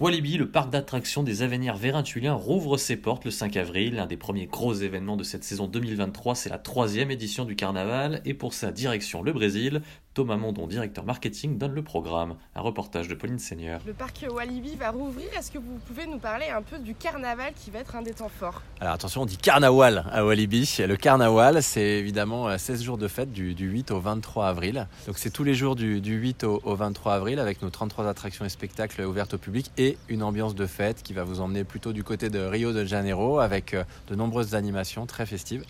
Walibi, le parc d'attractions des Avenirs Vérintulien, rouvre ses portes le 5 avril. L'un des premiers gros événements de cette saison 2023, c'est la troisième édition du carnaval. Et pour sa direction, le Brésil, Thomas Mondon, directeur marketing, donne le programme. Un reportage de Pauline Seigneur. Le parc Walibi va rouvrir. Est-ce que vous pouvez nous parler un peu du carnaval qui va être un des temps forts Alors attention, on dit carnaval à Walibi. Le carnaval, c'est évidemment 16 jours de fête du, 8 au 23 avril. Donc c'est tous les jours du, 8 au, au 23 avril avec nos 33 attractions et spectacles ouverts au public et une ambiance de fête qui va vous emmener plutôt du côté de Rio de Janeiro avec euh, de nombreuses animations très festives.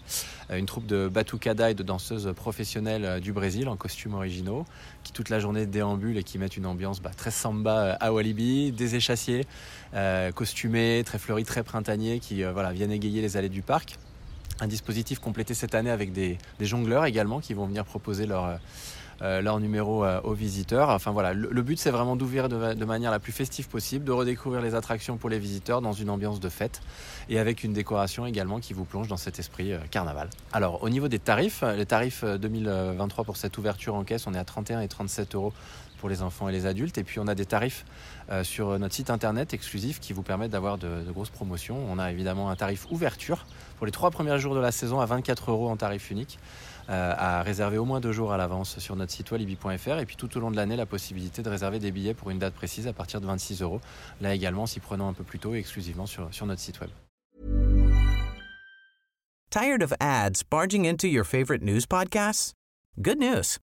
Euh, une troupe de batucada et de danseuses professionnelles euh, du Brésil en costumes qui toute la journée déambulent et qui mettent une ambiance bah, très samba à Walibi, des échassiers costumés, très fleuris, très printaniers qui voilà, viennent égayer les allées du parc. Un dispositif complété cette année avec des, des jongleurs également qui vont venir proposer leur euh, leur numéro euh, aux visiteurs. Enfin voilà, le, but c'est vraiment d'ouvrir de, manière la plus festive possible, de redécouvrir les attractions pour les visiteurs dans une ambiance de fête et avec une décoration également qui vous plonge dans cet esprit euh, carnaval. Alors au niveau des tarifs, les tarifs 2023 pour cette ouverture en caisse, on est à 31 et 37 euros pour les enfants et les adultes. Et puis on a des tarifs sur notre site internet exclusif qui vous permettent d'avoir de, de, grosses promotions. On a évidemment un tarif ouverture pour les trois premiers jours de la saison à 24 euros en tarif unique. Euh, à réserver au moins deux jours à l'avance sur notre site walibi.fr et puis tout au long de l'année la possibilité de réserver des billets pour une date précise à partir de 26 euros. Là également s'y prenant un peu plus tôt et exclusivement sur, sur notre site web. Tired of ads barging into your favorite news podcasts? Good news.